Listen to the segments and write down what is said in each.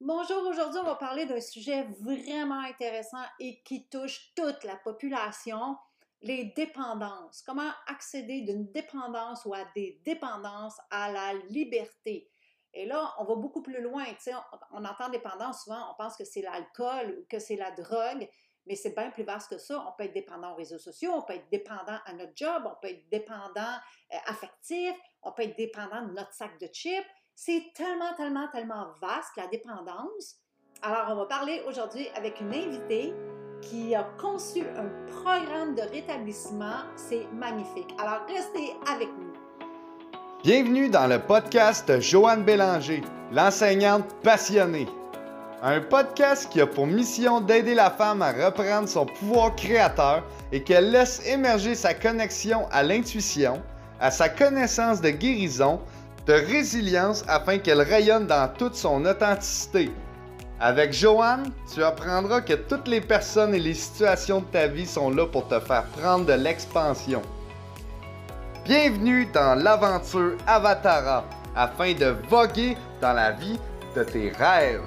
Bonjour, aujourd'hui on va parler d'un sujet vraiment intéressant et qui touche toute la population, les dépendances. Comment accéder d'une dépendance ou à des dépendances à la liberté? Et là, on va beaucoup plus loin. On, on entend dépendance souvent, on pense que c'est l'alcool ou que c'est la drogue, mais c'est bien plus vaste que ça. On peut être dépendant aux réseaux sociaux, on peut être dépendant à notre job, on peut être dépendant euh, affectif, on peut être dépendant de notre sac de chips. C'est tellement, tellement, tellement vaste la dépendance. Alors, on va parler aujourd'hui avec une invitée qui a conçu un programme de rétablissement. C'est magnifique. Alors, restez avec nous. Bienvenue dans le podcast Joanne Bélanger, l'enseignante passionnée. Un podcast qui a pour mission d'aider la femme à reprendre son pouvoir créateur et qu'elle laisse émerger sa connexion à l'intuition, à sa connaissance de guérison, de résilience afin qu'elle rayonne dans toute son authenticité. Avec Joanne, tu apprendras que toutes les personnes et les situations de ta vie sont là pour te faire prendre de l'expansion. Bienvenue dans l'aventure Avatara afin de voguer dans la vie de tes rêves.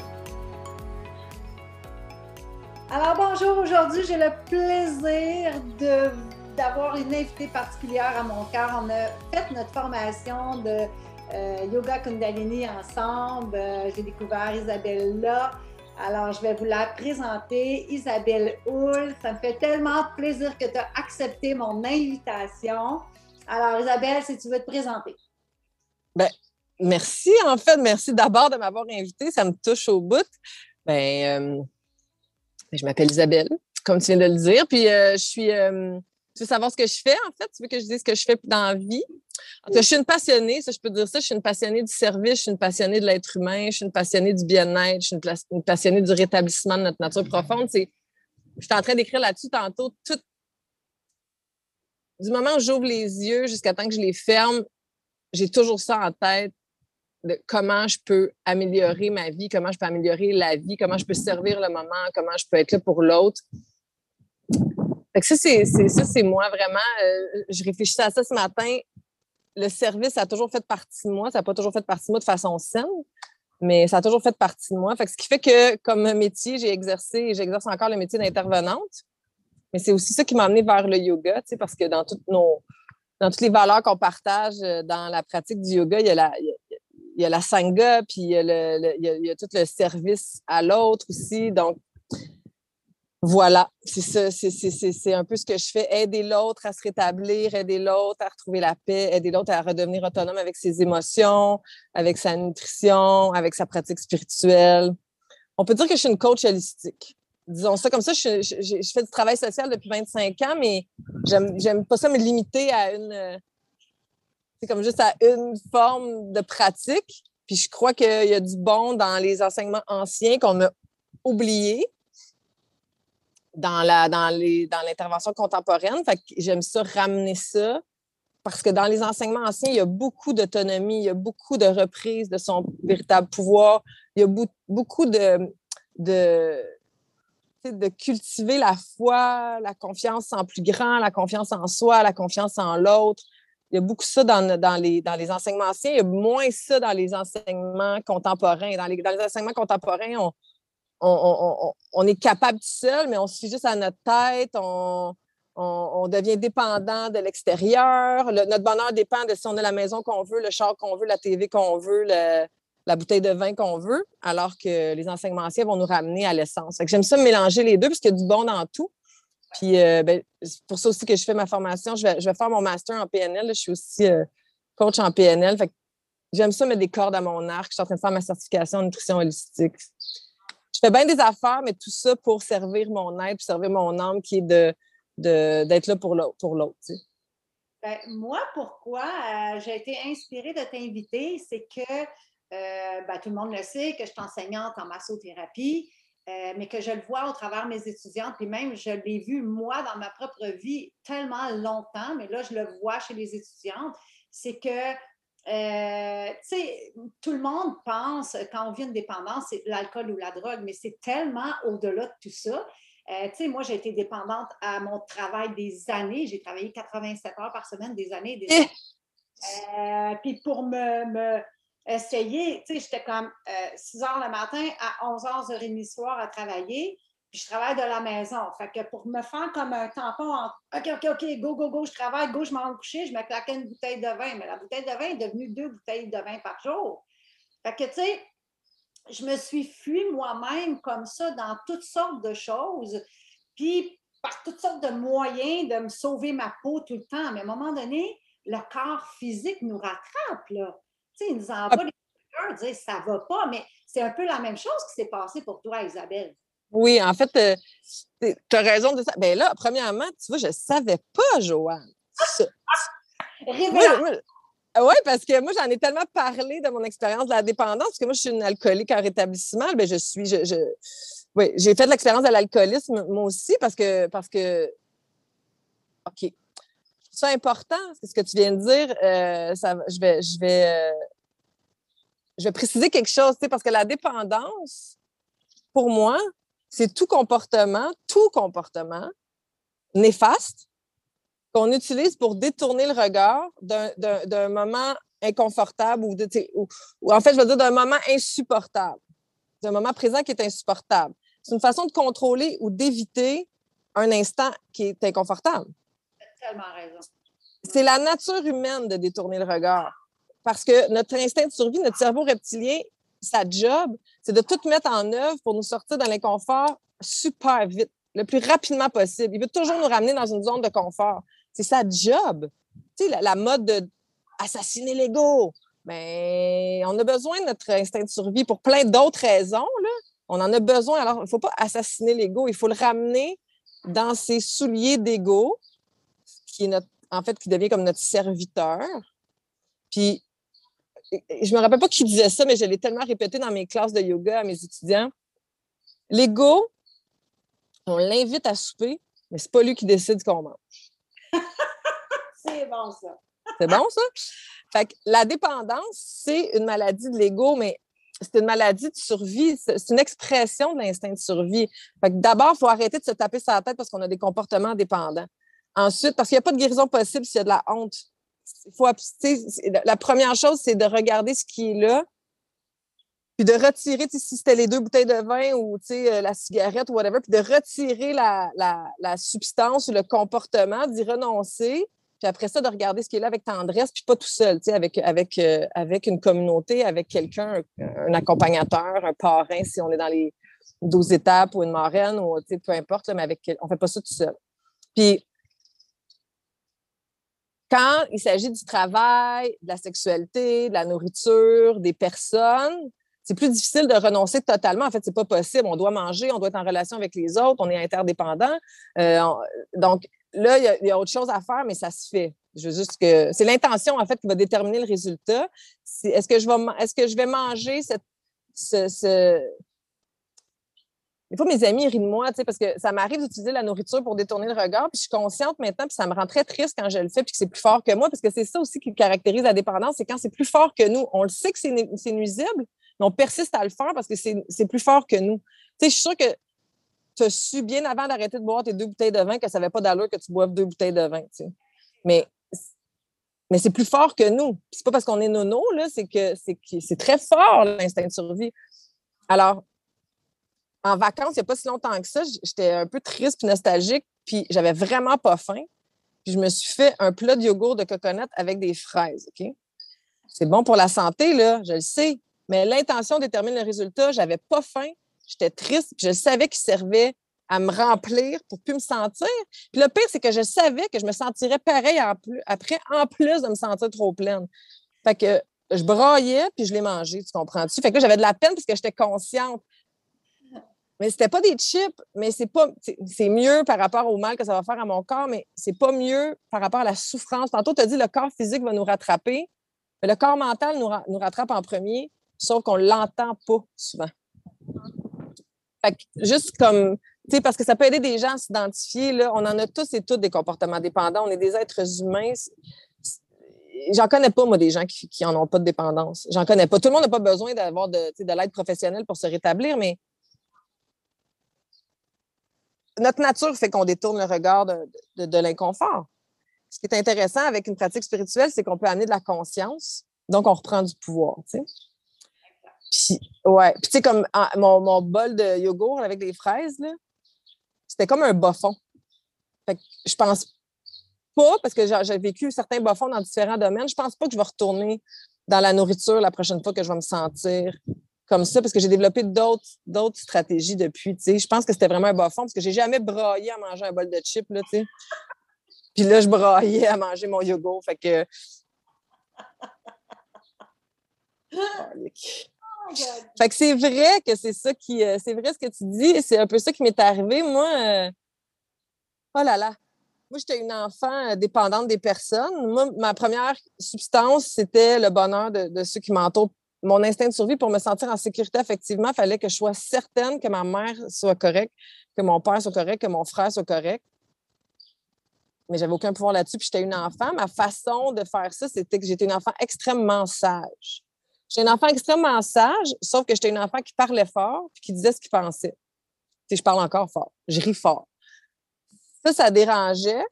Alors bonjour, aujourd'hui j'ai le plaisir de, d'avoir une invitée particulière à mon cœur. On a fait notre formation de euh, Yoga Kundalini ensemble. Euh, j'ai découvert Isabelle là. Alors je vais vous la présenter. Isabelle Hull, ça me fait tellement plaisir que tu as accepté mon invitation. Alors Isabelle, si tu veux te présenter. Ben, merci en fait, merci d'abord de m'avoir invitée, ça me touche au bout. Ben, euh, ben, je m'appelle Isabelle, comme tu viens de le dire. Puis je suis. Tu veux savoir ce que je fais, en fait? Tu veux que je dise ce que je fais dans la vie? En je suis une passionnée, ça, je peux dire ça. Je suis une passionnée du service, je suis une passionnée de l'être humain, je suis une passionnée du bien-être, je suis une, passionnée du rétablissement de notre nature profonde. C'est, je suis en train d'écrire là-dessus tantôt. Tout, du moment où j'ouvre les yeux jusqu'à temps que je les ferme, j'ai toujours ça en tête de comment je peux améliorer ma vie, comment je peux améliorer la vie, comment je peux servir le moment, comment je peux être là pour l'autre. Ça, c'est, ça, c'est moi vraiment. Euh, je réfléchissais à ça ce matin. Le service a toujours fait partie de moi. Ça n'a pas toujours fait partie de moi de façon saine, mais ça a toujours fait partie de moi. Fait ce qui fait que, comme métier, j'ai exercé et j'exerce encore le métier d'intervenante. Mais c'est aussi ça qui m'a amené vers le yoga, parce que dans toutes nos, dans toutes les valeurs qu'on partage euh, dans la pratique du yoga, il y a la, il y a la sangha, puis il y a, le, tout le service à l'autre aussi. Donc, voilà, c'est ça, c'est un peu ce que je fais. Aider l'autre à se rétablir, aider l'autre à retrouver la paix, aider l'autre à redevenir autonome avec ses émotions, avec sa nutrition, avec sa pratique spirituelle. On peut dire que je suis une coach holistique. Disons ça comme ça, je, fais du travail social depuis 25 ans, mais j'aime pas ça me limiter à une, c'est comme juste à une forme de pratique. Puis je crois qu'il y a du bon dans les enseignements anciens qu'on a oubliés dans la dans les dans l'intervention contemporaine. Fait j'aime ça ramener ça parce que dans les enseignements anciens, il y a beaucoup d'autonomie, il y a beaucoup de reprise de son véritable pouvoir, il y a beaucoup de, de, de cultiver la foi, la confiance en plus grand, la confiance en soi, la confiance en l'autre, il y a beaucoup ça dans, dans, les, dans les enseignements anciens, il y a moins ça dans les enseignements contemporains. Dans les, dans les enseignements contemporains, on, on, est capable tout seul, mais on se fie juste à notre tête, on, devient dépendant de l'extérieur. notre bonheur dépend de si on a la maison qu'on veut, le char qu'on veut, la TV qu'on veut, la bouteille de vin qu'on veut, alors que les enseignements vont nous ramener à l'essence. J'aime ça mélanger les deux parce qu'il y a du bon dans tout. Puis, euh, ben, c'est pour ça aussi que je fais ma formation. Je vais, faire mon master en PNL. Je suis aussi euh, coach en PNL. j'aime ça mettre des cordes à mon arc. Je suis en train de faire ma certification en nutrition holistique. Je fais bien des affaires, mais tout ça pour servir mon être, servir mon âme qui est de, d'être là pour l'autre. Ben, moi, pourquoi euh, j'ai été inspirée de t'inviter, c'est que ben, tout le monde le sait que je suis enseignante en massothérapie. Euh, mais que je le vois au travers de mes étudiantes, puis même je l'ai vu moi dans ma propre vie tellement longtemps, mais là je le vois chez les étudiantes, c'est que, euh, tu sais, tout le monde pense quand on vit une dépendance, c'est l'alcool ou la drogue, mais c'est tellement au-delà de tout ça. Euh, tu sais, moi, j'ai été dépendante à mon travail des années. J'ai travaillé 87 heures par semaine, des années, des années. puis pour me essayer, tu sais, j'étais comme 6 heures le matin à 11 h 30 soir à travailler, puis je travaille de la maison. Fait que pour me faire comme un tampon entre OK, OK, OK, go, go, go, je travaille, go, je m'en coucher, je me claquais une bouteille de vin. Mais la bouteille de vin est devenue deux bouteilles de vin par jour. Fait que, tu sais, je me suis fui moi-même comme ça dans toutes sortes de choses. Puis par toutes sortes de moyens de me sauver ma peau tout le temps. Mais à un moment donné, le corps physique nous rattrape. Là. Tu sais, il nous envoie des cœurs, dire ça va pas, mais c'est un peu la même chose qui s'est passé pour toi, Isabelle. Oui, en fait, euh, tu as raison de ça. Bien là, premièrement, tu vois, je ne savais pas, Joanne. Oui, parce que moi, j'en ai tellement parlé de mon expérience de la dépendance, parce que moi, je suis une alcoolique en rétablissement. Bien, je suis, je, oui, j'ai fait de l'expérience de l'alcoolisme, moi aussi, parce que, parce que, OK. C'est important, c'est ce que tu viens de dire. Euh, ça, je vais, je vais, euh, je vais préciser quelque chose, parce que la dépendance, pour moi, c'est tout comportement, tout comportement néfaste qu'on utilise pour détourner le regard d'un moment inconfortable ou, de, ou, en fait, je veux dire d'un moment insupportable, d'un moment présent qui est insupportable. C'est une façon de contrôler ou d'éviter un instant qui est inconfortable. tellement raison. C'est la nature humaine de détourner le regard. Parce que notre instinct de survie, notre cerveau reptilien, sa job, c'est de tout mettre en œuvre pour nous sortir dans l'inconfort super vite, le plus rapidement possible. Il veut toujours nous ramener dans une zone de confort. C'est sa job. Tu sais, la, mode de assassiner l'ego. Mais ben, on a besoin de notre instinct de survie pour plein d'autres raisons. Là. On en a besoin. Alors, il ne faut pas assassiner l'ego. Il faut le ramener dans ses souliers d'ego, qui est notre, en fait, qui devient comme notre serviteur. Puis, je me rappelle pas qui disait ça, mais je l'ai tellement répété dans mes classes de yoga à mes étudiants. L'ego, on l'invite à souper, mais c'est pas lui qui décide qu'on mange. c'est bon, ça. c'est bon, ça? Fait que la dépendance, c'est une maladie de l'ego, mais c'est une maladie de survie. C'est une expression de l'instinct de survie. Fait que d'abord, il faut arrêter de se taper sur la tête parce qu'on a des comportements dépendants. Ensuite, parce qu'il n'y a pas de guérison possible s'il y a de la honte. Faut, la première chose, c'est de regarder ce qui est là, puis de retirer, si c'était les deux bouteilles de vin ou euh, la cigarette ou whatever, puis de retirer la, substance ou le comportement, d'y renoncer, puis après ça, de regarder ce qui est là avec tendresse, puis pas tout seul, avec, euh, avec une communauté, avec quelqu'un, un, accompagnateur, un parrain, si on est dans les 12 étapes ou une marraine, ou peu importe, mais avec, on ne fait pas ça tout seul. Puis, quand il s'agit du travail, de la sexualité, de la nourriture, des personnes, c'est plus difficile de renoncer totalement. En fait, c'est pas possible. On doit manger, on doit être en relation avec les autres, on est interdépendant. Euh, donc, là, il y, a autre chose à faire, mais ça se fait. Je veux juste que c'est l'intention, en fait, qui va déterminer le résultat. Est-ce que, je vais, manger cette, ce, Des fois, mes amis rient de moi, parce que ça m'arrive d'utiliser la nourriture pour détourner le regard, puis je suis consciente maintenant, puis ça me rend très triste quand je le fais, puis que c'est plus fort que moi, parce que c'est ça aussi qui caractérise la dépendance, c'est quand c'est plus fort que nous. On le sait que c'est nuisible, on persiste à le faire parce que c'est plus fort que nous. Tu sais, je suis sûre que tu as su bien avant d'arrêter de boire tes deux bouteilles de vin que ça n'avait pas d'allure que tu boives deux bouteilles de vin. Mais, mais c'est plus fort que nous. C'est pas parce qu'on est nono, là, c'est que c'est très fort l'instinct de survie. Alors, en vacances, il n'y a pas si longtemps que ça, j'étais un peu triste et nostalgique, puis j'avais vraiment pas faim. Puis je me suis fait un plat de yogourt de coconut avec des fraises, OK? C'est bon pour la santé, là, je le sais. Mais l'intention détermine le résultat. J'avais pas faim, j'étais triste, puis je savais qu'il servait à me remplir pour plus me sentir. Puis le pire, c'est que je savais que je me sentirais pareil après, en plus de me sentir trop pleine. Fait que je braillais, puis je l'ai mangé, tu comprends-tu? Fait que j'avais de la peine parce que j'étais consciente. Mais c'était pas des chips, mais c'est pas c'est mieux par rapport au mal que ça va faire à mon corps, mais c'est pas mieux par rapport à la souffrance. Tantôt, tu as dit le corps physique va nous rattraper, mais le corps mental nous, nous rattrape en premier sauf qu'on l'entend pas souvent. Fait juste comme, tu parce que ça peut aider des gens à s'identifier, là, on en a tous et toutes des comportements dépendants, on est des êtres humains. J'en connais pas, moi, des gens qui, qui en ont pas de dépendance. J'en connais pas. Tout le monde n'a pas besoin d'avoir de, de l'aide professionnelle pour se rétablir, mais notre nature fait qu'on détourne le regard de, l'inconfort. Ce qui est intéressant avec une pratique spirituelle, c'est qu'on peut amener de la conscience Donc, on reprend du pouvoir. Puis, ouais. Puis, tu sais, comme mon, mon, bol de yogourt avec des fraises, c'était comme un bas Fait je pense pas, parce que j'ai vécu certains bas dans différents domaines, je pense pas que je vais retourner dans la nourriture la prochaine fois que je vais me sentir comme ça, parce que j'ai développé d'autres stratégies depuis. Tu sais. Je pense que c'était vraiment un bas fond, parce que j'ai jamais braillé à manger un bol de chips, là, tu sais. Puis là, je braillais à manger mon yogourt. Fait que. Fait que c'est vrai que c'est ça qui. Euh, c'est vrai ce que tu dis. C'est un peu ça qui m'est arrivé. Moi, euh, oh là là. Moi, j'étais une enfant euh, dépendante des personnes. Moi, ma première substance, c'était le bonheur de, ceux qui m'entourent. Mon instinct de survie pour me sentir en sécurité, effectivement, il fallait que je sois certaine que ma mère soit correcte, que mon père soit correct, que mon frère soit correct. Mais j'avais aucun pouvoir là-dessus, puis j'étais une enfant. Ma façon de faire ça, c'était que j'étais une enfant extrêmement sage. J'étais une enfant extrêmement sage, sauf que j'étais une enfant qui parlait fort puis qui disait ce qu'il pensait. Tu je parle encore fort. Je ris fort. Ça, ça dérangeait.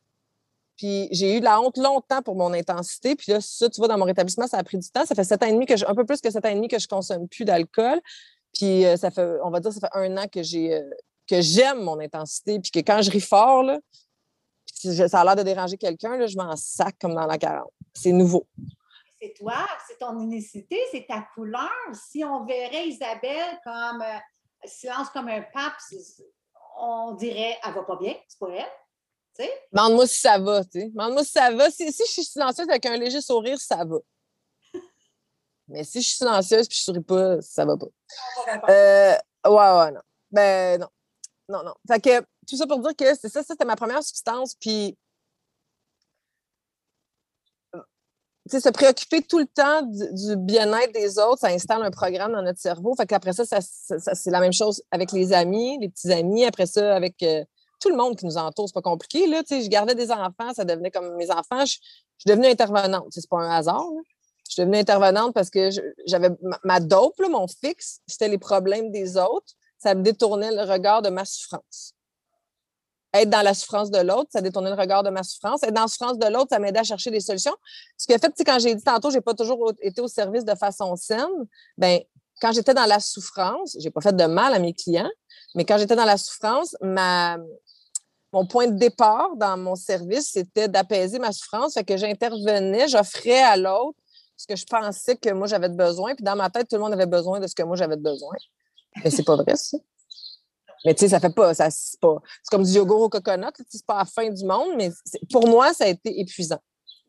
Puis j'ai eu de la honte longtemps pour mon intensité. Puis là, ça, tu vois, dans mon rétablissement, ça a pris du temps. Ça fait sept ans et demi que je, un peu plus que sept ans et demi que je consomme plus d'alcool. Puis euh, ça fait, on va dire, ça fait un an que j'ai euh, que j'aime mon intensité. Puis que quand je ris fort, ça a l'air de déranger quelqu'un, je m'en sac comme dans la 40. C'est nouveau c'est toi, c'est ton unicité, c'est ta couleur. Si on verrait Isabelle comme euh, silence comme un pape, on dirait elle va pas bien, c'est pas elle. Demande-moi si ça va, tu sais. Demande-moi si ça va. Si, je suis silencieuse avec un léger sourire, ça va. Mais si je suis silencieuse et je souris pas, ça va pas. Euh, ouais, ouais, non. Ben non. Non, non. Fait que tout ça pour dire que c'est ça, ça c'était ma première substance. Puis se préoccuper tout le temps du, bien-être des autres, ça installe un programme dans notre cerveau. Fait qu'après ça, ça, c'est la même chose avec les amis, les petits amis. Après ça, avec euh, tout le monde qui nous entoure. C'est pas compliqué. Là, je gardais des enfants, ça devenait comme mes enfants. Je, suis devenue intervenante. C'est pas un hasard. Je suis devenue intervenante parce que j'avais ma, dope, mon fixe, c'était les problèmes des autres. Ça me détournait le regard de ma souffrance être dans la souffrance de l'autre, ça détournait le regard de ma souffrance. Être dans la souffrance de l'autre, ça m'aidait à chercher des solutions. Ce qui a fait, quand j'ai dit tantôt, j'ai pas toujours été au service de façon saine, ben quand j'étais dans la souffrance, j'ai pas fait de mal à mes clients, mais quand j'étais dans la souffrance, ma, mon point de départ dans mon service, c'était d'apaiser ma souffrance. Fait que j'intervenais, j'offrais à l'autre ce que je pensais que moi j'avais besoin. Puis dans ma tête, tout le monde avait besoin de ce que moi j'avais besoin. Mais c'est pas vrai, ça. Mais tu sais, ça fait pas. C'est, pas, c'est comme du yogourt au coconut, c'est pas la fin du monde, mais pour moi, ça a été épuisant.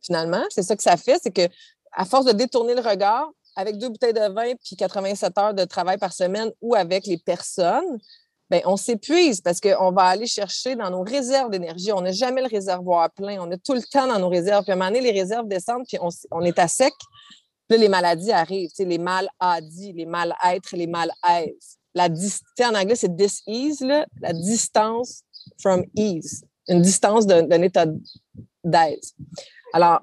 Finalement, c'est ça que ça fait, c'est que à force de détourner le regard, avec deux bouteilles de vin puis 87 heures de travail par semaine ou avec les personnes, bien, on s'épuise parce qu'on va aller chercher dans nos réserves d'énergie. On n'a jamais le réservoir plein. On est tout le temps dans nos réserves. Puis à un moment donné, les réserves descendent, puis on, est à sec. Puis là, les maladies arrivent. Tu sais, les mal dit les mal-être, les mal-aises la distance, en anglais, c'est dis-ease, la distance from ease, une distance d'un état d'aise. Alors.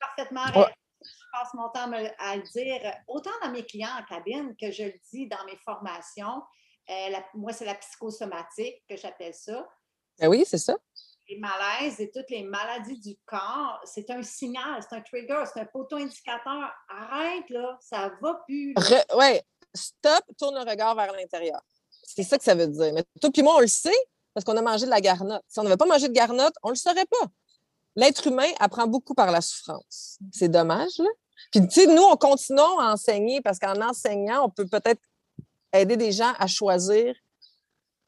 Parfaitement. Je passe mon temps à le dire, autant dans mes clients en cabine que je le dis dans mes formations. Euh, moi, c'est la psychosomatique que j'appelle ça. Ben oui, c'est ça. Les malaises et toutes les maladies du corps, c'est un signal, c'est un trigger, c'est un poteau indicateur. Arrête, là, ça va plus. Oui, stop, tourne le regard vers l'intérieur. C'est ça que ça veut dire. Mais toi puis moi, on le sait parce qu'on a mangé de la garnotte. Si on n'avait pas mangé de garnotte, on ne le saurait pas. L'être humain apprend beaucoup par la souffrance. C'est dommage, là. Puis, tu sais, nous, on continue à enseigner parce qu'en enseignant, on peut peut-être aider des gens à choisir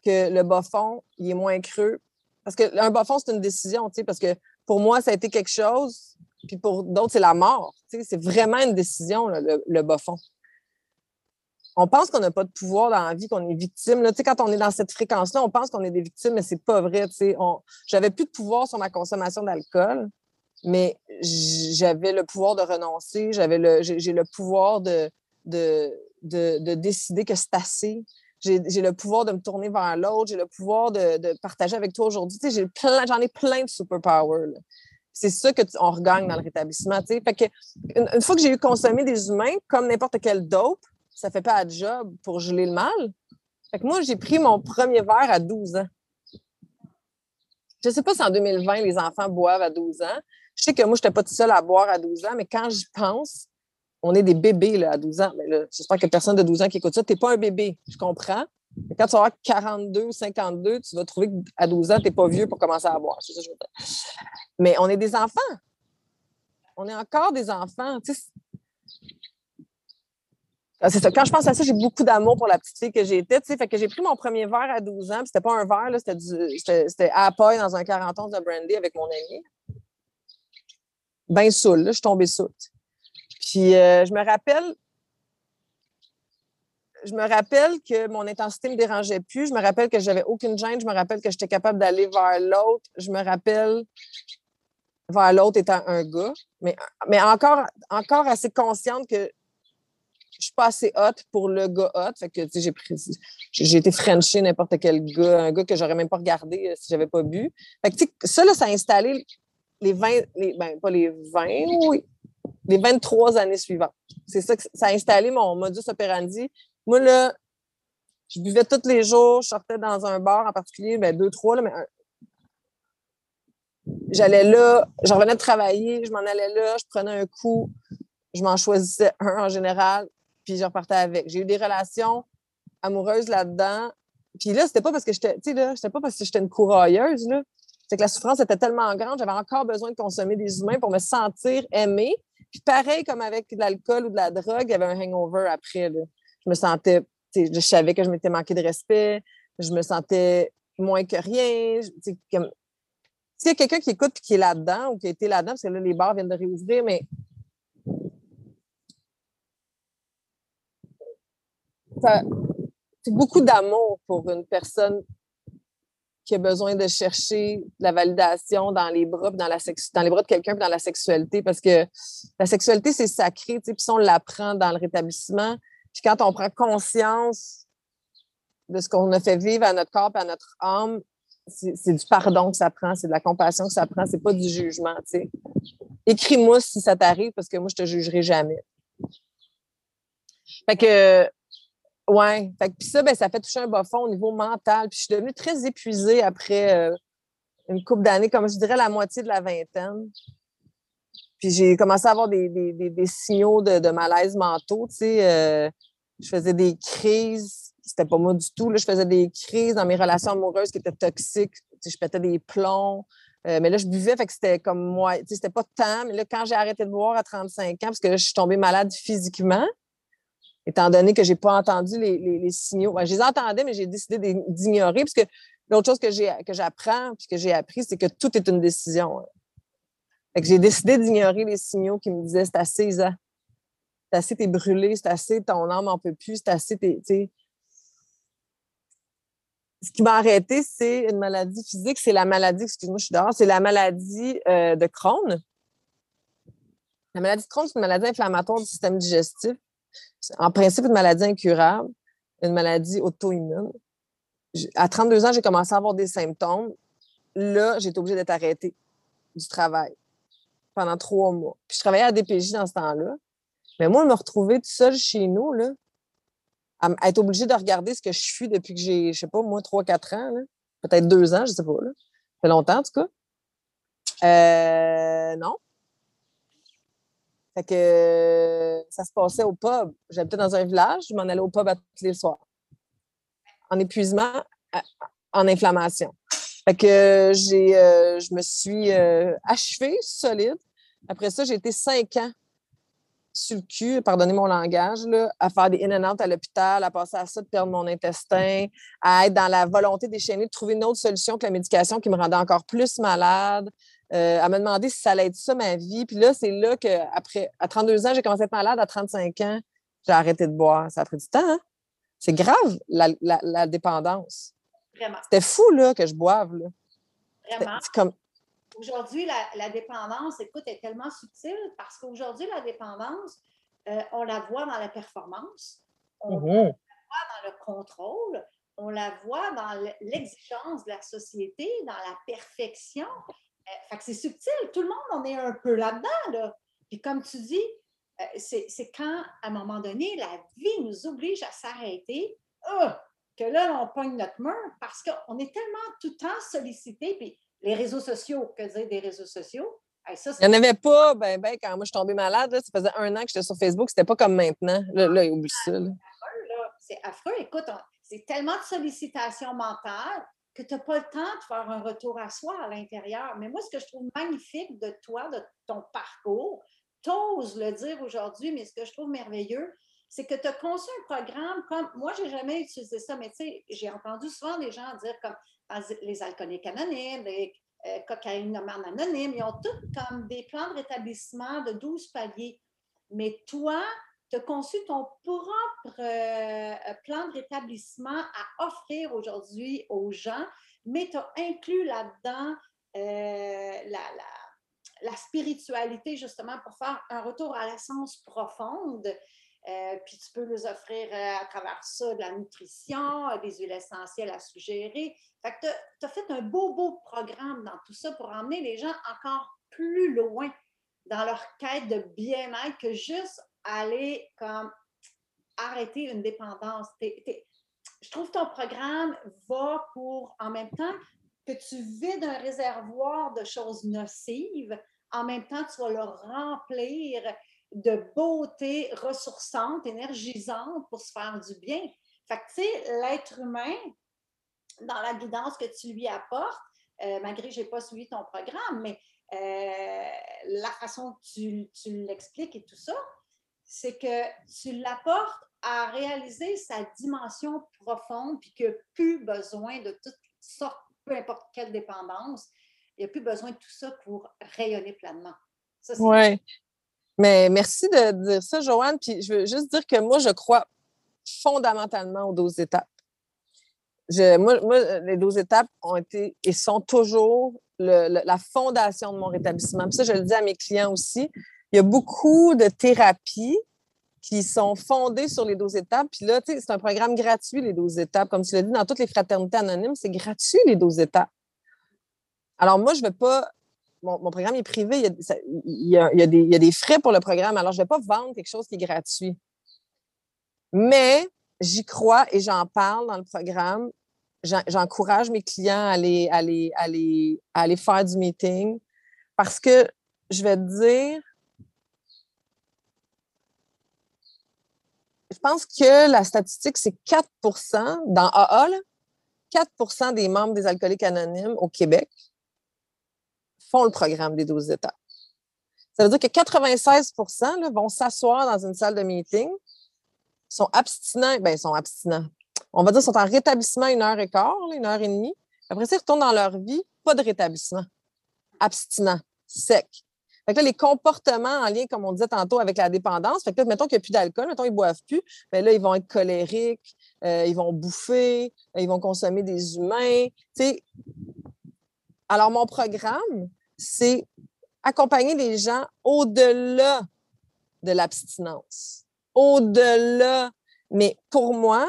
que le bas fond, il est moins creux. Parce qu'un bas fond, c'est une décision, tu sais, parce que pour moi, ça a été quelque chose, puis pour d'autres, c'est la mort. Tu sais, c'est vraiment une décision, le, le bas fond on pense qu'on n'a pas de pouvoir dans la vie, qu'on est victime. Là. Quand on est dans cette fréquence-là, on pense qu'on est des victimes, mais c'est pas vrai. On... J'avais plus de pouvoir sur ma consommation d'alcool, mais j'avais le pouvoir de renoncer, j'avais le, j'ai, le pouvoir de, de, décider que c'est assez. J'ai, le pouvoir de me tourner vers l'autre, j'ai le pouvoir de, partager avec toi aujourd'hui. J'ai plein, j'en ai plein de superpower. C'est ça qu'on regagne dans le rétablissement. Fait que, une, fois que j'ai eu consommé des humains, comme n'importe quel dope, ça fait pas de job pour geler le mal. Fait que moi, j'ai pris mon premier verre à 12 ans. Je ne sais pas si en 2020, les enfants boivent à 12 ans. Je sais que moi, je n'étais pas toute seule à boire à 12 ans, mais quand j'y pense, on est des bébés là, à 12 ans. Mais là, j'espère que personne de 12 ans qui écoute ça, tu n'es pas un bébé, je comprends. Mais quand tu vas avoir 42 ou 52, tu vas trouver qu'à 12 ans, tu n'es pas vieux pour commencer à boire. C'est ça que je veux dire. Mais on est des enfants. On est encore des enfants. Ah, c'est ça. Quand je pense à ça, j'ai beaucoup d'amour pour la petite fille que j'étais. Tu sais, fait que j'ai pris mon premier verre à 12 ans. C'était pas un verre, c'était, du, c'était, à paille dans un 40 ans de brandy avec mon ami. Ben saoul, je suis tombée saoule. Puis euh, je me rappelle, je me rappelle que mon intensité me dérangeait plus. Je me rappelle que j'avais aucune gêne. Je me rappelle que j'étais capable d'aller vers l'autre. Je me rappelle vers l'autre étant un gars, mais, mais encore, encore assez consciente que je suis pas assez hot pour le gars hot. Fait que, j'ai été frenché n'importe quel gars, un gars que j'aurais même pas regardé euh, si j'avais pas bu. Fait que, ça, là, ça a installé les 20, les, ben, pas les 20, oui, les 23 années suivantes. C'est ça que ça a installé mon modus operandi. Moi, là, je buvais tous les jours, je sortais dans un bar en particulier, ben, deux, trois, là, mais j'allais là, je revenais de travailler, je m'en allais là, je prenais un coup, je m'en choisissais un en général, puis je repartais avec. J'ai eu des relations amoureuses là-dedans. Puis là, c'était pas parce que j'étais, tu sais, là, c'était pas parce que j'étais une courailleuse, là. C'est que la souffrance était tellement grande, j'avais encore besoin de consommer des humains pour me sentir aimée. Puis pareil comme avec de l'alcool ou de la drogue, il y avait un hangover après. Je me sentais, je savais que je m'étais manqué de respect, je me sentais moins que rien. Comme... S'il y a quelqu'un qui écoute et qui est là-dedans ou qui a été là-dedans, parce que là, les bars viennent de réouvrir, mais c'est beaucoup d'amour pour une personne qui a besoin de chercher la validation dans les bras, dans, la dans les bras de quelqu'un, dans la sexualité, parce que la sexualité, c'est sacré, puis on l'apprend dans le rétablissement. Puis quand on prend conscience de ce qu'on a fait vivre à notre corps et à notre âme, c'est du pardon que ça prend, c'est de la compassion que ça prend, c'est pas du jugement, Écris-moi si ça t'arrive, parce que moi, je te jugerai jamais. Fait que oui. Puis ça, ben, ça fait toucher un bas fond au niveau mental. Puis je suis devenue très épuisée après euh, une couple d'années, comme je dirais la moitié de la vingtaine. Puis j'ai commencé à avoir des, signaux de, malaise mentaux. Tu sais, euh, je faisais des crises. C'était pas moi du tout. Là. Je faisais des crises dans mes relations amoureuses qui étaient toxiques. Tu sais, je pétais des plombs. Euh, mais là, je buvais, fait que c'était comme moi. Tu sais, c'était pas tant. Mais là, quand j'ai arrêté de boire à 35 ans, parce que là, je suis tombée malade physiquement, étant donné que je n'ai pas entendu les, signaux. je les entendais, mais j'ai décidé d'ignorer, parce que l'autre chose que j'apprends, puis que j'ai appris, c'est que tout est une décision. j'ai décidé d'ignorer les signaux qui me disaient c'est assez, c'est assez, t'es brûlé, c'est assez, ton âme n'en peut plus, c'est assez, t'es. Ce qui m'a arrêté, c'est une maladie physique, c'est la maladie, excuse-moi, je suis dehors, c'est la maladie euh, de Crohn. La maladie de Crohn, c'est une maladie inflammatoire du système digestif en principe une maladie incurable, une maladie auto-immune. À 32 ans, j'ai commencé à avoir des symptômes. Là, j'ai été obligée d'être arrêtée du travail pendant trois mois. Puis je travaillais à DPJ dans ce temps-là. Mais moi, me retrouver tout seul chez nous, là, à, être obligée de regarder ce que je suis depuis que j'ai, je sais pas, moi, trois, quatre ans, peut-être deux ans, je sais pas. Là. Ça fait longtemps, en tout cas. Euh, non. Fait que ça se passait au pub. J'habitais dans un village, je m'en allais au pub à tous les soirs. En épuisement, en inflammation. Fait que j'ai, euh, je me suis euh, achevée solide. Après ça, j'ai été cinq ans sur le cul, pardonnez mon langage, là, à faire des in and out à l'hôpital, à passer à ça de perdre mon intestin, à être dans la volonté déchaînée de trouver une autre solution que la médication qui me rendait encore plus malade, euh, à me demander si ça allait être ça ma vie. Puis là, c'est là qu'après, à 32 ans, j'ai commencé à être malade. À 35 ans, j'ai arrêté de boire. Ça a pris du temps. Hein? C'est grave, la, dépendance. Vraiment. C'était fou, là, que je boive. Là. Vraiment. Comme... Aujourd'hui, la, dépendance, écoute, est tellement subtile parce qu'aujourd'hui, la dépendance, euh, on la voit dans la performance, on mm-hmm. la voit dans le contrôle, on la voit dans l'exigence de la société, dans la perfection. Euh, fait que c'est subtil. Tout le monde en est un peu là-dedans. Là. Puis comme tu dis, euh, c'est quand, à un moment donné, la vie nous oblige à s'arrêter, oh, que là, on pogne notre main parce qu'on est tellement tout le temps sollicité. Puis les réseaux sociaux, que dire des réseaux sociaux? Il n'y en avait pas, ben, ben, quand moi je suis tombée malade, ça faisait un an que j'étais sur Facebook, c'était pas comme maintenant. Là, là oublie ça. C'est affreux. Écoute, c'est tellement de sollicitations mentales que tu n'as pas le temps de faire un retour à soi à l'intérieur. Mais moi, ce que je trouve magnifique de toi, de ton parcours, t'oses le dire aujourd'hui, mais ce que je trouve merveilleux, c'est que tu as conçu un programme comme, moi, je n'ai jamais utilisé ça, mais tu sais, j'ai entendu souvent des gens dire comme les alcooliques anonymes, les euh, cocaïnomane anonymes, ils ont tous comme des plans de rétablissement de 12 paliers. Mais toi, tu as conçu ton propre euh, plan de rétablissement à offrir aujourd'hui aux gens, mais tu as inclus là-dedans euh, la, la, spiritualité justement pour faire un retour à l'essence profonde. Euh, puis tu peux les offrir à travers ça de la nutrition, des huiles essentielles à suggérer. Fait que tu as, fait un beau, beau programme dans tout ça pour emmener les gens encore plus loin dans leur quête de bien-être que juste aller comme arrêter une dépendance. je trouve ton programme va pour, en même temps que tu vides un réservoir de choses nocives, en même temps, tu vas le remplir de beauté ressourçante, énergisante pour se faire du bien. Fait que, tu sais, l'être humain, dans la guidance que tu lui apportes, euh, malgré que je n'ai pas suivi ton programme, mais euh, la façon que tu, tu l'expliques et tout ça, c'est que tu l'apportes à réaliser sa dimension profonde, puis qu'il n'y a plus besoin de toutes sortes, peu importe quelle dépendance, il n'y a plus besoin de tout ça pour rayonner pleinement. Oui. Mais merci de dire ça, Joanne. Puis je veux juste dire que moi, je crois fondamentalement aux 12 étapes. moi, les 12 étapes ont été et sont toujours la fondation de mon rétablissement. Puis ça, je le dis à mes clients aussi il y a beaucoup de thérapies qui sont fondées sur les 12 étapes. Puis là, c'est un programme gratuit, les 12 étapes. Comme tu l'as dit, dans toutes les fraternités anonymes, c'est gratuit, les 12 étapes. Alors, moi, je ne vais pas. Mon, programme est privé, il y, a, des, frais pour le programme. Alors, je ne vais pas vendre quelque chose qui est gratuit. Mais j'y crois et j'en parle dans le programme. J'encourage mes clients à aller, aller, aller, à aller faire du meeting parce que je vais te dire, je pense que la statistique, c'est 4% dans AA, 4% des membres des alcooliques anonymes au Québec font le programme des 12 étapes. Ça veut dire que 96% vont s'asseoir dans une salle de meeting, sont abstinents, bien, ils sont abstinents. On va dire qu'ils sont en rétablissement une heure et quart, une heure et demie. Après ça, ils retournent dans leur vie, pas de rétablissement. Abstinent, sec. Fait que là, les comportements en lien, comme on disait tantôt, avec la dépendance, fait que là, mettons qu'il n'y a plus d'alcool, mettons qu'ils ne boivent plus, bien là, ils vont être colériques, euh, ils vont bouffer, euh, ils vont consommer des humains. sais. Alors, mon programme, c'est accompagner les gens au-delà de l'abstinence. Au-delà. Mais pour moi,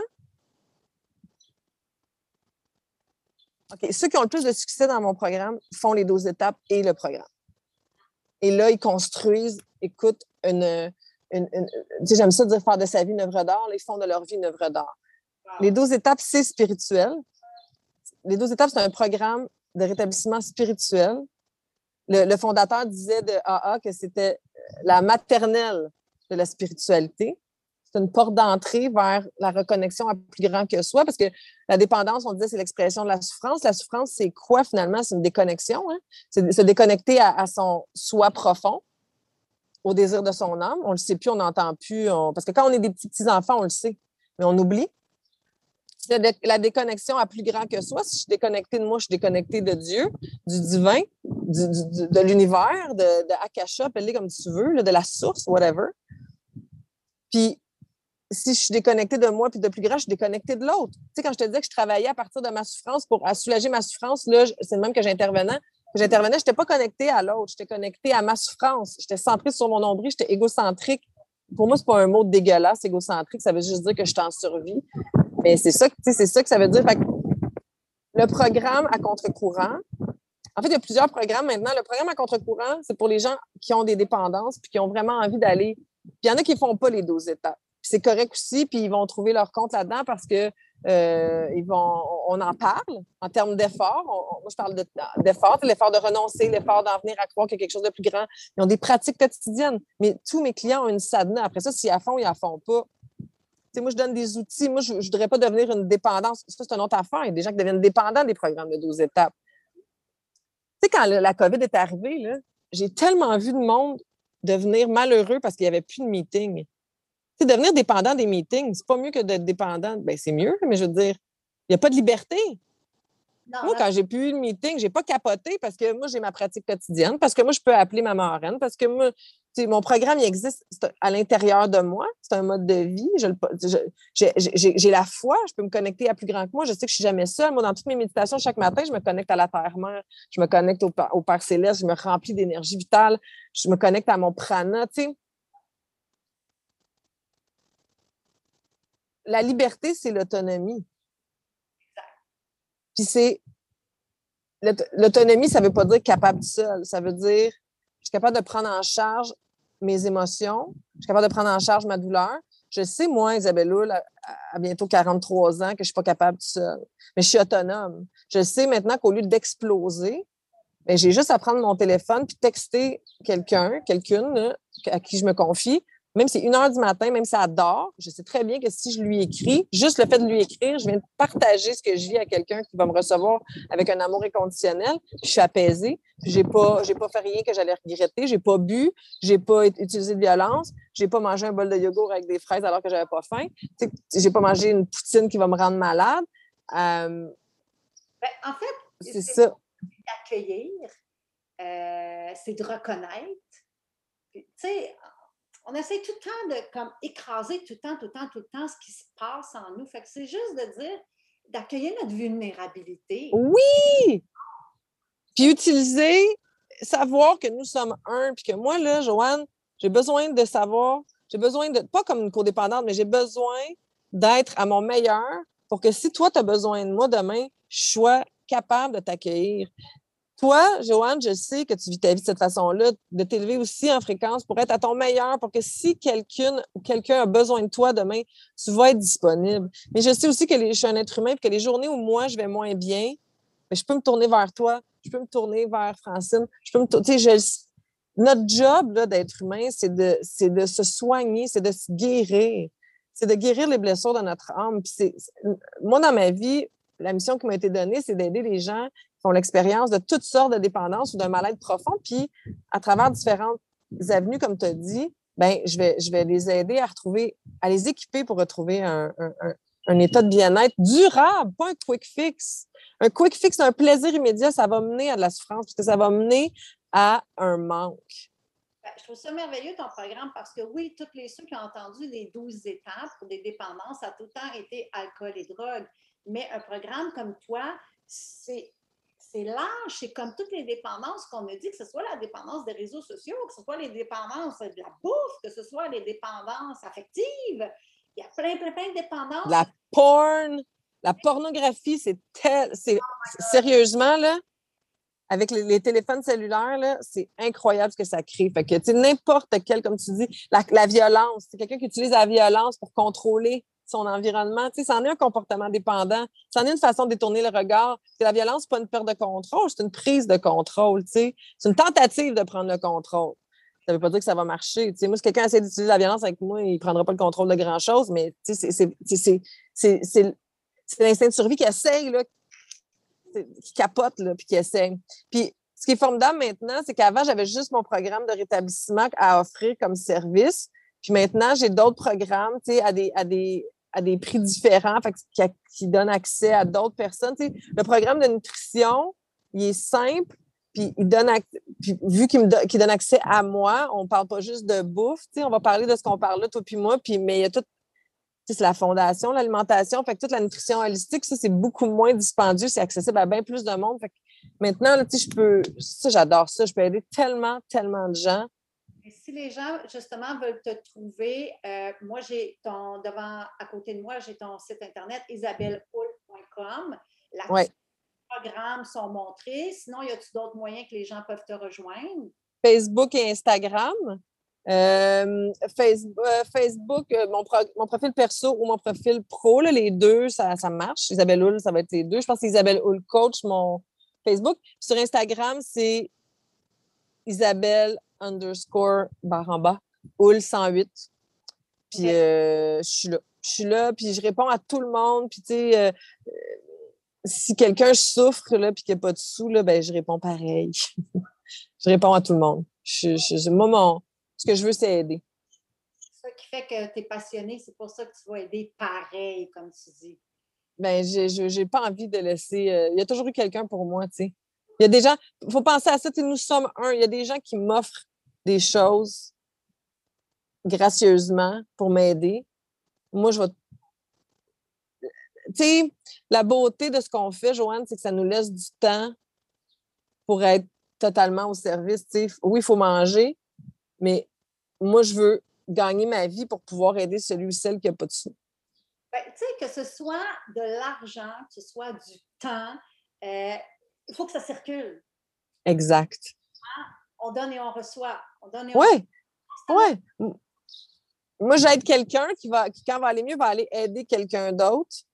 OK, ceux qui ont le plus de succès dans mon programme font les 12 étapes et le programme. Et là, ils construisent, écoute, une. j'aime ça dire faire de sa vie une œuvre d'art. Ils font de leur vie une œuvre d'art. Les 12 étapes, c'est spirituel. Les 12 étapes, c'est un programme de rétablissement spirituel. Le, fondateur disait de AA que c'était la maternelle de la spiritualité c'est une porte d'entrée vers la reconnexion à plus grand que soi, parce que la dépendance, on disait, c'est l'expression de la souffrance. La souffrance, c'est quoi finalement? C'est une déconnexion. Hein? C'est se déconnecter à, son soi profond, au désir de son âme. On ne le sait plus, on n'entend plus. Parce que quand on est des petits-enfants, on le sait, mais on oublie. La déconnexion à plus grand que soi. Si je suis déconnectée de moi, je suis déconnectée de Dieu, du divin, de l'univers, de, Akasha, appelle comme tu veux, de la source, whatever. Puis si je suis déconnectée de moi puis de plus grand, je suis déconnectée de l'autre. Tu sais, quand je te disais que je travaillais à partir de ma souffrance pour soulager ma souffrance, là, c'est le même que j'intervenais. J'intervenais, je n'étais pas connectée à l'autre, j'étais connectée à ma souffrance. J'étais centrée sur mon nombril, j'étais égocentrique. Pour moi, c'est pas un mot dégueulasse, égocentrique, ça veut juste dire que je suis en survie. Mais c'est ça, c'est ça que ça veut dire. le programme à contre-courant, en fait, il y a plusieurs programmes maintenant. Le programme à contre-courant, c'est pour les gens qui ont des dépendances puis qui ont vraiment envie d'aller. Puis il y en a qui ne font pas les 12 étapes c'est correct aussi, puis ils vont trouver leur compte là-dedans parce que euh, ils vont, on, en parle en termes d'effort. Moi, je parle d'effort, l'effort de renoncer, l'effort d'en venir à croire qu'il y a quelque chose de plus grand. Ils ont des pratiques quotidiennes, mais tous mes clients ont une sadhana. Après ça, s'ils à fond, ils à font pas. moi, je donne des outils. Moi, je ne voudrais pas devenir une dépendance. Ça, c'est une autre affaire. Il y a des gens qui deviennent dépendants des programmes de 12 étapes. Tu sais, quand la COVID est arrivée, j'ai tellement vu de monde devenir malheureux parce qu'il n'y avait plus de meeting devenir dépendant des meetings, c'est pas mieux que d'être dépendant. Ben, c'est mieux, mais je veux dire, il n'y a pas de liberté. moi, quand j'ai plus eu le meeting, j'ai pas capoté parce que moi, j'ai ma pratique quotidienne, parce que moi, je peux appeler ma marraine, parce que moi, mon programme, il existe à l'intérieur de moi. C'est un mode de vie. J'ai la foi. Je peux me connecter à plus grand que moi. Je sais que je suis jamais seule. Moi, dans toutes mes méditations, chaque matin, je me connecte à la Terre-Mère. Je me connecte au, au Père Céleste. Je me remplis d'énergie vitale. Je me connecte à mon prana. Tu sais, la liberté, c'est l'autonomie. Puis c'est. L'autonomie, ça ne veut pas dire capable seul. Ça veut dire je suis capable de prendre en charge mes émotions, je suis capable de prendre en charge ma douleur. Je sais, moi, Isabelle Houle, à, bientôt 43 ans, que je ne suis pas capable seul. Mais je suis autonome. Je sais maintenant qu'au lieu d'exploser, ben, j'ai juste à prendre mon téléphone puis texter quelqu'un, quelqu'une à qui je me confie même si c'est une heure du matin, même si ça dort, je sais très bien que si je lui écris, juste le fait de lui écrire, je viens de partager ce que je vis à quelqu'un qui va me recevoir avec un amour inconditionnel. je suis apaisée. J'ai pas, j'ai pas fait rien que j'allais regretter. J'ai pas bu. J'ai pas utilisé de violence. J'ai pas mangé un bol de yogourt avec des fraises alors que j'avais pas faim. J'ai pas mangé une poutine qui va me rendre malade. Euh, ben, en fait, c'est ça. D'accueillir, euh, c'est de reconnaître. Tu sais, on essaie tout le temps de comme écraser tout le temps, tout le temps, tout le temps ce qui se passe en nous. C'est juste de dire d'accueillir notre vulnérabilité. Oui! Puis utiliser, savoir que nous sommes un, puis que moi, là, Joanne, j'ai besoin de savoir, j'ai besoin de, pas comme une codépendante, mais j'ai besoin d'être à mon meilleur pour que si toi, tu as besoin de moi demain, je sois capable de t'accueillir. Toi, Joanne, je sais que tu vis ta vie de cette façon-là, de t'élever aussi en fréquence pour être à ton meilleur, pour que si quelqu'un ou quelqu'un a besoin de toi demain, tu vas être disponible. Mais je sais aussi que je suis un être humain et que les journées où moi, je vais moins bien, ben, je peux me tourner vers toi, je peux me tourner vers Francine, je peux me tourner. Notre job d'être humain, c'est de, de se soigner, c'est de se guérir. C'est de guérir les blessures de notre âme. Puis moi, dans ma vie, la mission qui m'a été donnée, c'est d'aider les gens l'expérience de toutes sortes de dépendances ou d'un mal-être profond. Puis, à travers différentes avenues, comme tu as dit, ben, je, vais, je vais les aider à retrouver, à les équiper pour retrouver un, état de bien-être durable, pas un quick fix. Un quick fix, un plaisir immédiat, ça va mener à de la souffrance parce que ça va mener à un manque. Ben, je trouve ça merveilleux ton programme parce que oui, toutes les ceux qui ont entendu les 12 étapes pour des dépendances, ça a tout le temps été alcool et drogue. Mais un programme comme toi, c'est c'est large, c'est comme toutes les dépendances qu'on a dit, que ce soit la dépendance des réseaux sociaux, que ce soit les dépendances de la bouffe, que ce soit les dépendances affectives. Il y a plein, plein, plein de dépendances. La porn, la pornographie, c'est tel, c'est oh sérieusement, là, avec les, téléphones cellulaires, là, c'est incroyable ce que ça crée. Fait que, tu n'importe quel, comme tu dis, la, la violence, c'est quelqu'un qui utilise la violence pour contrôler son environnement. Tu sais, c'en est un comportement dépendant. C'en est une façon de détourner le regard. la violence, c'est pas une perte de contrôle, c'est une prise de contrôle. Tu sais. C'est une tentative de prendre le contrôle. Ça veut pas dire que ça va marcher. Tu sais, moi, si quelqu'un essaie d'utiliser la violence avec moi, il ne prendra pas le contrôle de grand-chose, mais tu sais, c'est l'instinct de survie qui essaye, là, qui capote, là, puis qui essaye. Puis ce qui est formidable maintenant, c'est qu'avant, j'avais juste mon programme de rétablissement à offrir comme service. Puis maintenant, j'ai d'autres programmes, tu sais, à des, à des, à des prix différents, qui, donnent accès à d'autres personnes. le programme de nutrition, il est simple, puis il donne vu qu'il me donne accès à moi, on ne parle pas juste de bouffe, on va parler de ce qu'on parle là, toi puis moi, puis mais il y a tout c'est la fondation, l'alimentation, toute la nutrition holistique, ça, c'est beaucoup moins dispendieux, c'est accessible à bien plus de monde. Maintenant, je peux, ça, j'adore ça, je peux aider tellement, tellement de gens si les gens, justement, veulent te trouver, euh, moi, j'ai ton, devant, à côté de moi, j'ai ton site internet isabellehoul.com. Là, les programmes sont montrés. Sinon, y a-t-il d'autres moyens que les gens peuvent te rejoindre? Facebook et Instagram. Euh, Facebook, euh, Facebook euh, mon, mon, profil perso ou mon profil pro, là, les deux, ça, ça marche. Isabelle Hull, ça va être les deux. Je pense que Isabelle Hull Coach, mon Facebook. sur Instagram, c'est Isabelle underscore barre en bas, Hull 108. Puis je suis là. Je suis là, puis je réponds à tout le monde. Puis tu sais, si quelqu'un souffre, là, puis qu'il n'y a pas de sous, là, ben, je réponds pareil. je réponds à tout le monde. Je, je, moi, ce que je veux, c'est aider. C'est ça qui fait que tu es passionné, c'est pour ça que tu vas aider pareil, comme tu dis. Ben, je n'ai pas envie de laisser. Euh, il y a toujours eu quelqu'un pour moi, tu sais. Il y a des gens, il faut penser à ça, nous sommes un. Il y a des gens qui m'offrent des choses gracieusement pour m'aider. Moi, je vais. Tu sais, la beauté de ce qu'on fait, Joanne, c'est que ça nous laisse du temps pour être totalement au service. oui, il faut manger, mais moi, je veux gagner ma vie pour pouvoir aider celui ou celle qui n'a pas de sous. Ben, tu sais, que ce soit de l'argent, que ce soit du temps, euh, il faut que ça circule. Exact. On donne et on reçoit. Oui. Oui. Moi, j'aide quelqu'un qui va, qui, quand va aller mieux, va aller aider quelqu'un d'autre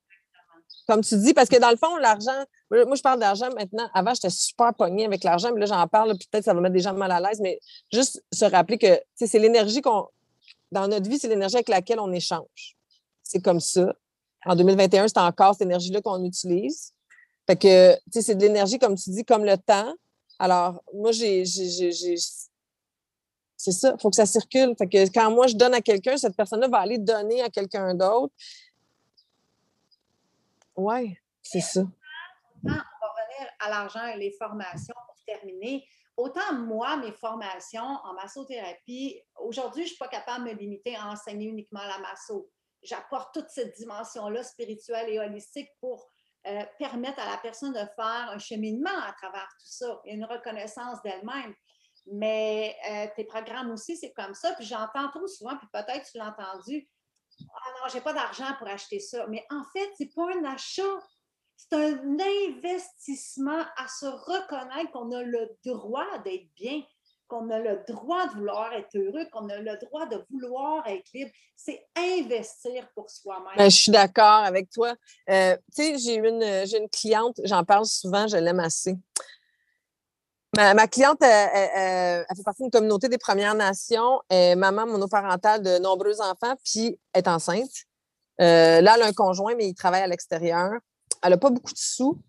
comme tu dis, parce que dans le fond, l'argent, moi, je parle d'argent maintenant. Avant, j'étais super pognée avec l'argent, mais là, j'en parle, peut-être ça va mettre des gens mal à l'aise, mais juste se rappeler que c'est l'énergie qu'on. Dans notre vie, c'est l'énergie avec laquelle on échange. C'est comme ça. En 2021, c'est encore cette énergie-là qu'on utilise. Fait que, tu sais, c'est de l'énergie, comme tu dis, comme le temps. Alors, moi, j'ai. C'est ça, il faut que ça circule. Fait quand moi, je donne à quelqu'un, cette personne-là va aller donner à quelqu'un d'autre. Oui, c'est ça. on va revenir à l'argent et les formations pour terminer. Autant moi, mes formations en massothérapie, aujourd'hui, je ne suis pas capable de me limiter à enseigner uniquement la masso. J'apporte toute cette dimension-là spirituelle et holistique pour euh, permettre à la personne de faire un cheminement à travers tout ça et une reconnaissance d'elle-même. Mais euh, tes programmes aussi, c'est comme ça. Puis j'entends trop souvent, puis peut-être tu l'as entendu, ah non, j'ai pas d'argent pour acheter ça. Mais en fait, c'est pas un achat. C'est un investissement à se reconnaître qu'on a le droit d'être bien, qu'on a le droit de vouloir être heureux, qu'on a le droit de vouloir être libre. C'est investir pour soi-même. Ben, je suis d'accord avec toi. Euh, tu sais, j'ai une, une cliente, j'en parle souvent, je l'aime assez. Ma, cliente, elle, fait partie d'une communauté des Premières Nations, est maman monoparentale de nombreux enfants, puis est enceinte. Euh, là, elle a un conjoint, mais il travaille à l'extérieur. Elle n'a pas beaucoup de sous.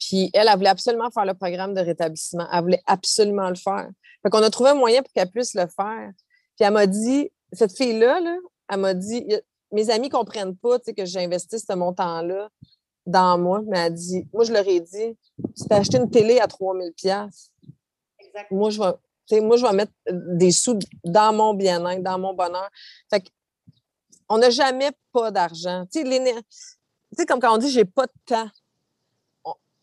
Puis elle, elle voulait absolument faire le programme de rétablissement. Elle voulait absolument le faire. Fait qu'on a trouvé un moyen pour qu'elle puisse le faire. Puis elle m'a dit, cette fille-là, là, elle m'a dit, mes amis ne comprennent pas que j'investisse ce montant-là dans moi, mais elle dit, moi, je leur ai dit, tu t'as acheté une télé à 3000 pièces. Moi, je vais, moi, je vais mettre des sous dans mon bien-être, dans mon bonheur. Fait on n'a jamais pas d'argent. Tu sais, comme quand on dit, j'ai pas de temps.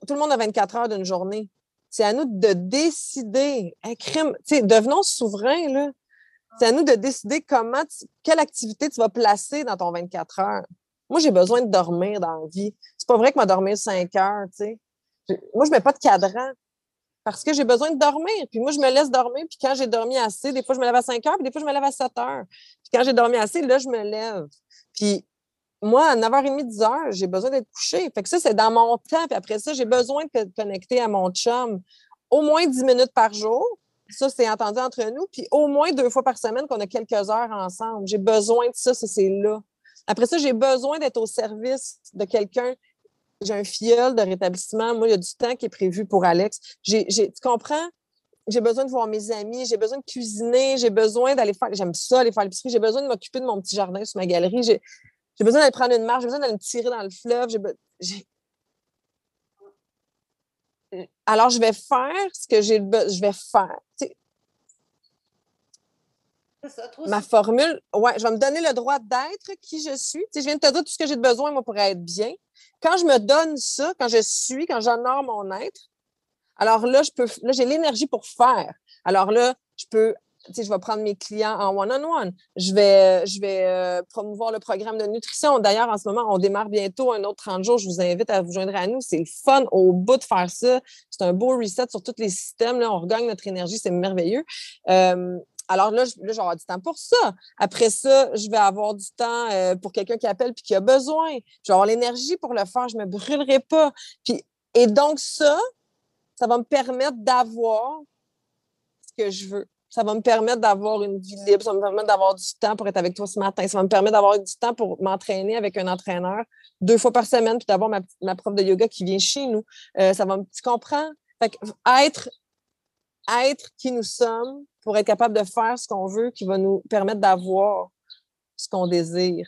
tout le monde a 24 heures d'une journée. C'est à nous de décider. Un crime, tu sais, devenons souverains, là. C'est à nous de décider comment, quelle activité tu vas placer dans ton 24 heures. Moi, j'ai besoin de dormir dans la vie. Pas vrai que m'a dormir cinq heures, tu sais. Moi, je mets pas de cadran parce que j'ai besoin de dormir. Puis moi, je me laisse dormir. Puis quand j'ai dormi assez, des fois, je me lève à 5 heures, puis des fois, je me lève à 7 heures. Puis quand j'ai dormi assez, là, je me lève. Puis moi, à 9h30, 10h, j'ai besoin d'être couché. Fait que ça, c'est dans mon temps. Puis après ça, j'ai besoin de connecter à mon chum au moins 10 minutes par jour. Ça, c'est entendu entre nous. Puis au moins deux fois par semaine qu'on a quelques heures ensemble. J'ai besoin de ça, ça c'est là. Après ça, j'ai besoin d'être au service de quelqu'un. J'ai un fiole de rétablissement. Moi, il y a du temps qui est prévu pour Alex. tu comprends? J'ai besoin de voir mes amis, j'ai besoin de cuisiner, j'ai besoin d'aller faire. J'aime ça, aller faire l'épicerie. J'ai besoin de m'occuper de mon petit jardin sur ma galerie. J'ai, besoin d'aller prendre une marche, j'ai besoin d'aller me tirer dans le fleuve. Alors, je vais faire ce que j'ai je vais faire ma formule, ouais, je vais me donner le droit d'être qui je suis. je viens de te dire tout ce que j'ai besoin, moi, pour être bien. Quand je me donne ça, quand je suis, quand j'honore mon être, alors là, je peux, là, j'ai l'énergie pour faire. Alors là, je peux, je vais prendre mes clients en one-on-one. Je vais, je vais euh, promouvoir le programme de nutrition. D'ailleurs, en ce moment, on démarre bientôt un autre 30 jours. Je vous invite à vous joindre à nous. C'est fun au bout de faire ça. C'est un beau reset sur tous les systèmes. Là. On regagne notre énergie. C'est merveilleux. Euh, alors là, je, là, vais avoir du temps pour ça. Après ça, je vais avoir du temps euh, pour quelqu'un qui appelle puis qui a besoin. Je vais avoir l'énergie pour le faire. Je ne me brûlerai pas. Puis, et donc, ça, ça va me permettre d'avoir ce que je veux. Ça va me permettre d'avoir une vie libre. Ça va me permettre d'avoir du temps pour être avec toi ce matin. Ça va me permettre d'avoir du temps pour m'entraîner avec un entraîneur deux fois par semaine puis d'avoir ma, ma prof de yoga qui vient chez nous. Euh, ça va me, tu comprends? Fait que être, être qui nous sommes pour être capable de faire ce qu'on veut qui va nous permettre d'avoir ce qu'on désire.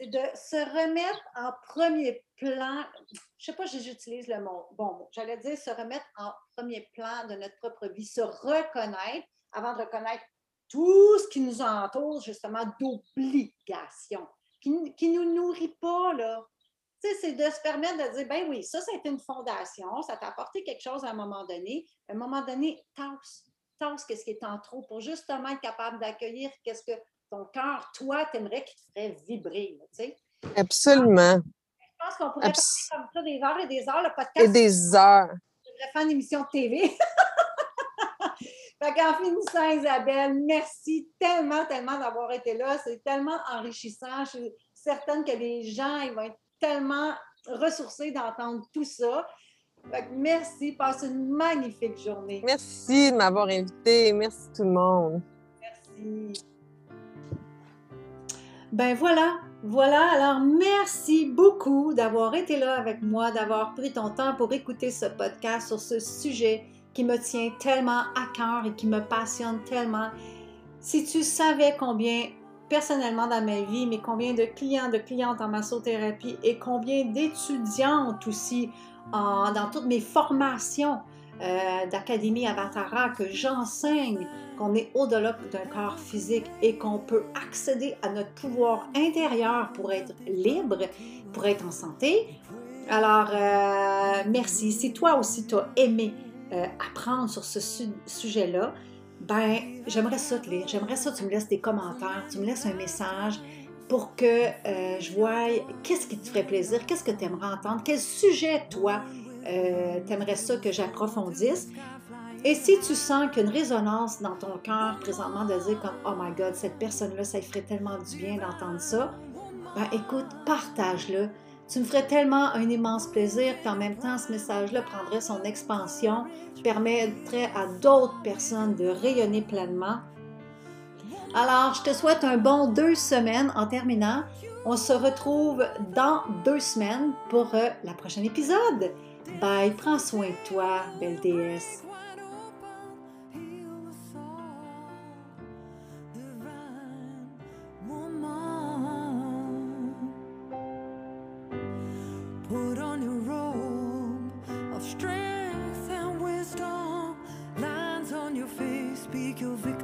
De se remettre en premier plan, je sais pas si j'utilise le mot, bon j'allais dire se remettre en premier plan de notre propre vie, se reconnaître avant de reconnaître tout ce qui nous entoure, justement, d'obligation, qui, qui nous nourrit pas, là. C'est de se permettre de dire, ben oui, ça, ça a été une fondation, ça t'a apporté quelque chose à un moment donné. À un moment donné, tasse, tasse qu'est-ce qui est en trop pour justement être capable d'accueillir qu'est-ce que ton cœur, toi, t'aimerais qu'il te ferait vibrer, tu sais. Absolument. Je pense qu'on pourrait Abs- parler comme ça des heures et des heures. Le Et podcast, des heures. je devrais faire une émission de TV. fait qu'en finissant, Isabelle, merci tellement, tellement d'avoir été là. C'est tellement enrichissant. Je suis certaine que les gens ils vont être tellement ressourcés d'entendre tout ça. Fait que merci. Passe une magnifique journée. Merci de m'avoir invité. Merci tout le monde. Merci. Ben voilà, voilà. Alors, merci beaucoup d'avoir été là avec moi, d'avoir pris ton temps pour écouter ce podcast sur ce sujet qui me tient tellement à cœur et qui me passionne tellement. Si tu savais combien, personnellement dans ma vie, mais combien de clients, de clientes en massothérapie et combien d'étudiantes aussi en- dans toutes mes formations euh, d'Académie Avatara que j'enseigne qu'on est au-delà d'un corps physique et qu'on peut accéder à notre pouvoir intérieur pour être libre, pour être en santé. Alors, euh, merci. Si toi aussi tu as aimé euh, apprendre sur ce su- sujet-là, ben, j'aimerais ça te lire. J'aimerais ça que tu me laisses des commentaires, tu me laisses un message pour que euh, je voie qu'est-ce qui te ferait plaisir, qu'est-ce que tu aimerais entendre, quel sujet, toi, euh, t'aimerais ça que j'approfondisse. Et si tu sens qu'une résonance dans ton cœur présentement de dire comme Oh my God, cette personne-là, ça lui ferait tellement du bien d'entendre ça, ben écoute, partage-le. Tu me ferais tellement un immense plaisir, puis en même temps, ce message-là prendrait son expansion, permettrait à d'autres personnes de rayonner pleinement. Alors, je te souhaite un bon deux semaines en terminant. On se retrouve dans deux semaines pour euh, la prochaine épisode. Bye, prends soin de toi, belle déesse. Put on your robe of strength and wisdom. Lines on your face, speak your victories.